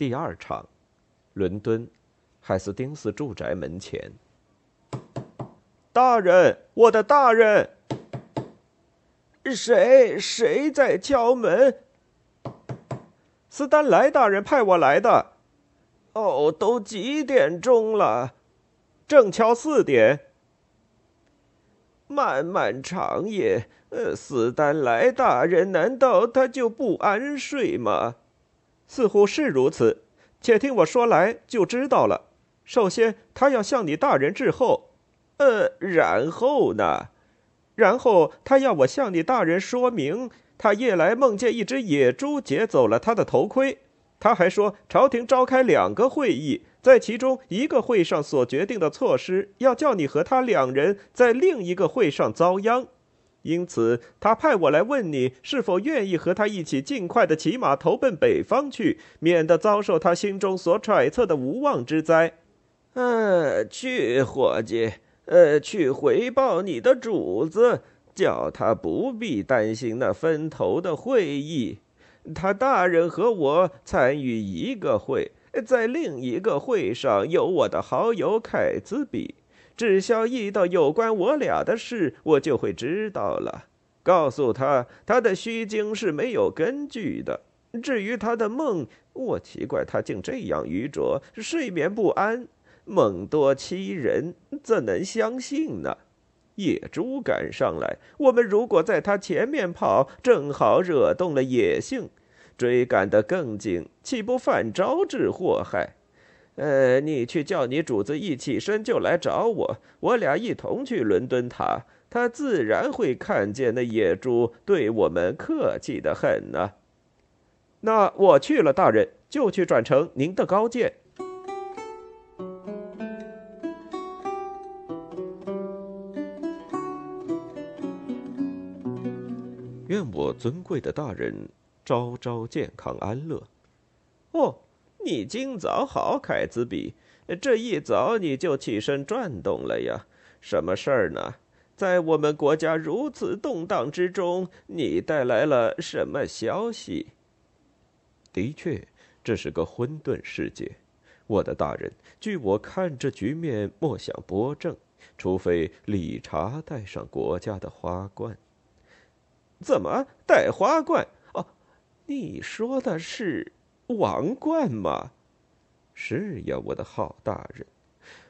第二场，伦敦，海斯丁斯住宅门前。大人，我的大人，谁谁在敲门？斯丹莱大人派我来的。哦，都几点钟了？正敲四点。漫漫长夜，呃，斯丹莱大人难道他就不安睡吗？似乎是如此，且听我说来就知道了。首先，他要向你大人致后，呃，然后呢？然后他要我向你大人说明，他夜来梦见一只野猪劫走了他的头盔。他还说，朝廷召开两个会议，在其中一个会上所决定的措施，要叫你和他两人在另一个会上遭殃。因此，他派我来问你是否愿意和他一起尽快的骑马投奔北方去，免得遭受他心中所揣测的无妄之灾。呃，去，伙计，呃，去回报你的主子，叫他不必担心那分头的会议。他大人和我参与一个会，在另一个会上有我的好友凯兹比。只消一到有关我俩的事，我就会知道了。告诉他，他的虚惊是没有根据的。至于他的梦，我奇怪他竟这样愚拙，睡眠不安，梦多欺人，怎能相信呢？野猪赶上来，我们如果在他前面跑，正好惹动了野性，追赶得更紧，岂不反招致祸害？呃，你去叫你主子一起身就来找我，我俩一同去伦敦塔，他自然会看见那野猪对我们客气的很呢。那我去了，大人就去转呈您的高见。愿我尊贵的大人朝朝健康安乐。哦。你今早好，凯兹比，这一早你就起身转动了呀？什么事儿呢？在我们国家如此动荡之中，你带来了什么消息？的确，这是个混沌世界，我的大人。据我看，这局面莫想拨正，除非理查戴上国家的花冠。怎么戴花冠？哦，你说的是？王冠吗？是呀，我的好大人。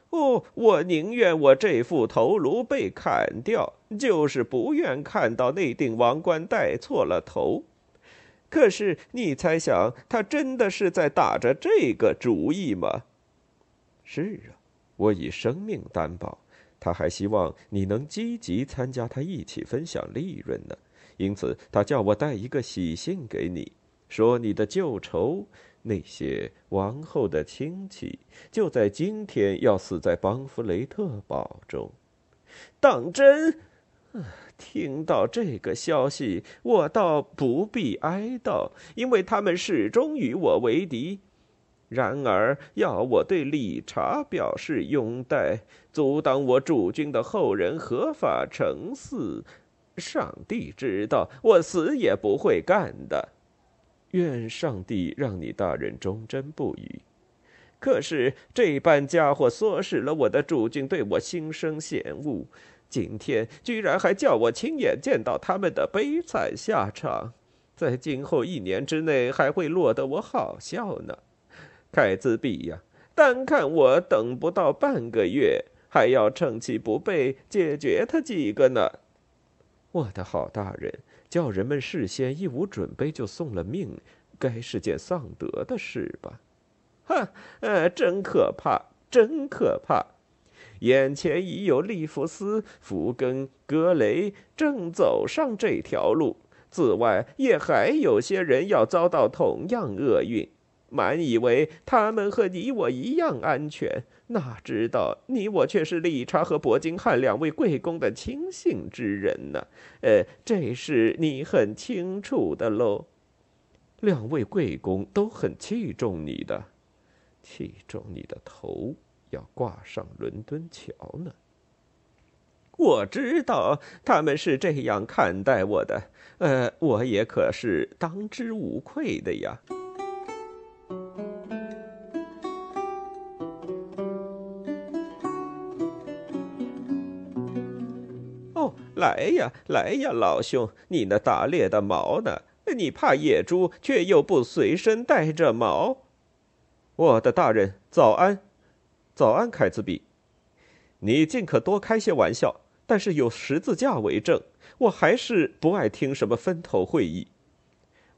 哦，我宁愿我这副头颅被砍掉，就是不愿看到那顶王冠戴错了头。可是，你猜想他真的是在打着这个主意吗？是啊，我以生命担保。他还希望你能积极参加，他一起分享利润呢。因此，他叫我带一个喜信给你。说你的旧仇，那些王后的亲戚，就在今天要死在邦弗雷特堡中。当真？听到这个消息，我倒不必哀悼，因为他们始终与我为敌。然而，要我对理查表示拥戴，阻挡我主君的后人合法成嗣，上帝知道，我死也不会干的。愿上帝让你大人忠贞不渝。可是这般家伙唆使了我的主君对我心生嫌恶，今天居然还叫我亲眼见到他们的悲惨下场，在今后一年之内还会落得我好笑呢。凯兹比呀，单看我等不到半个月，还要趁其不备解决他几个呢。我的好大人。叫人们事先一无准备就送了命，该是件丧德的事吧？哼，呃，真可怕，真可怕！眼前已有利弗斯、福根、格雷正走上这条路，此外也还有些人要遭到同样厄运。满以为他们和你我一样安全，哪知道你我却是理查和伯金汉两位贵公的亲信之人呢？呃，这是你很清楚的喽。两位贵公都很器重你的，器重你的头要挂上伦敦桥呢。我知道他们是这样看待我的，呃，我也可是当之无愧的呀。来呀，来呀，老兄，你那打猎的矛呢？你怕野猪，却又不随身带着矛。我的大人，早安，早安，凯兹比。你尽可多开些玩笑，但是有十字架为证，我还是不爱听什么分头会议。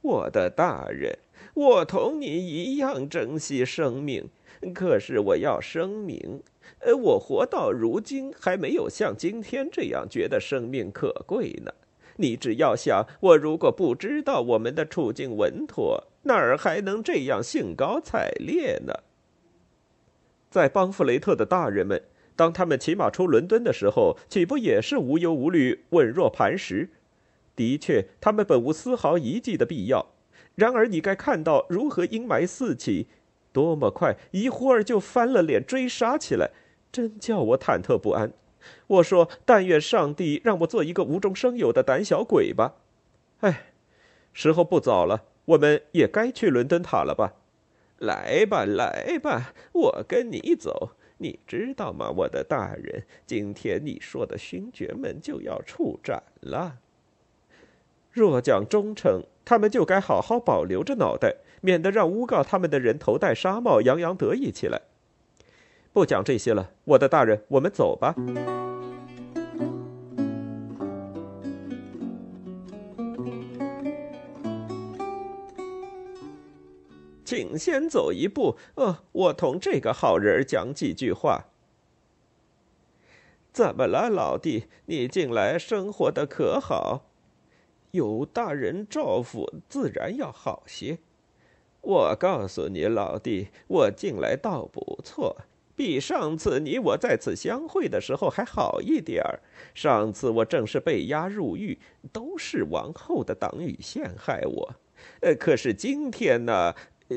我的大人，我同你一样珍惜生命，可是我要声明，呃，我活到如今还没有像今天这样觉得生命可贵呢。你只要想，我如果不知道我们的处境稳妥，哪儿还能这样兴高采烈呢？在邦弗雷特的大人们，当他们骑马出伦敦的时候，岂不也是无忧无虑、稳若磐石？的确，他们本无丝毫遗迹的必要。然而，你该看到如何阴霾四起，多么快，一会儿就翻了脸追杀起来，真叫我忐忑不安。我说：“但愿上帝让我做一个无中生有的胆小鬼吧。”哎，时候不早了，我们也该去伦敦塔了吧？来吧，来吧，我跟你走。你知道吗，我的大人？今天你说的勋爵们就要处斩了。若讲忠诚，他们就该好好保留着脑袋，免得让诬告他们的人头戴纱帽，洋洋得意起来。不讲这些了，我的大人，我们走吧。请先走一步，呃，我同这个好人讲几句话。怎么了，老弟？你近来生活的可好？有大人照拂，自然要好些。我告诉你，老弟，我近来倒不错，比上次你我在此相会的时候还好一点儿。上次我正是被押入狱，都是王后的党羽陷害我。呃，可是今天呢，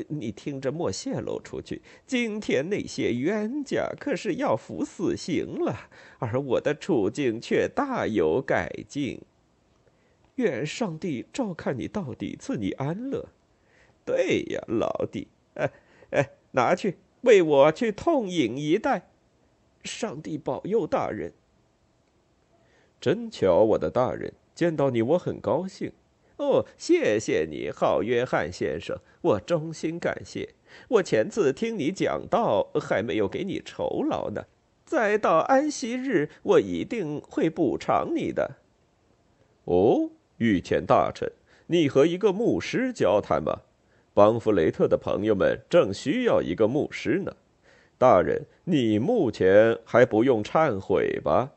你听着莫泄露出去。今天那些冤家可是要服死刑了，而我的处境却大有改进。愿上帝照看你到底，赐你安乐。对呀，老弟，哎哎，拿去为我去痛饮一袋。上帝保佑大人。真巧，我的大人，见到你我很高兴。哦，谢谢你，好约翰先生，我衷心感谢。我前次听你讲道，还没有给你酬劳呢。再到安息日，我一定会补偿你的。哦。御前大臣，你和一个牧师交谈吧。邦弗雷特的朋友们正需要一个牧师呢。大人，你目前还不用忏悔吧？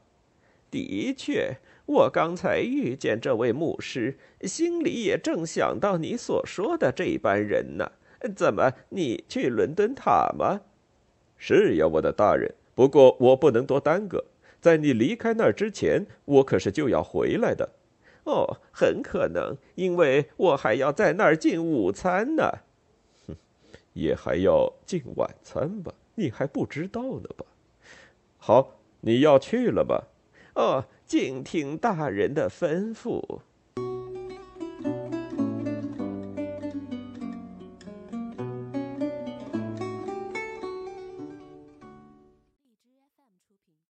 的确，我刚才遇见这位牧师，心里也正想到你所说的这般人呢。怎么，你去伦敦塔吗？是呀，我的大人。不过我不能多耽搁，在你离开那儿之前，我可是就要回来的。哦，很可能，因为我还要在那儿进午餐呢。哼，也还要进晚餐吧？你还不知道呢吧？好，你要去了吧？哦，静听大人的吩咐。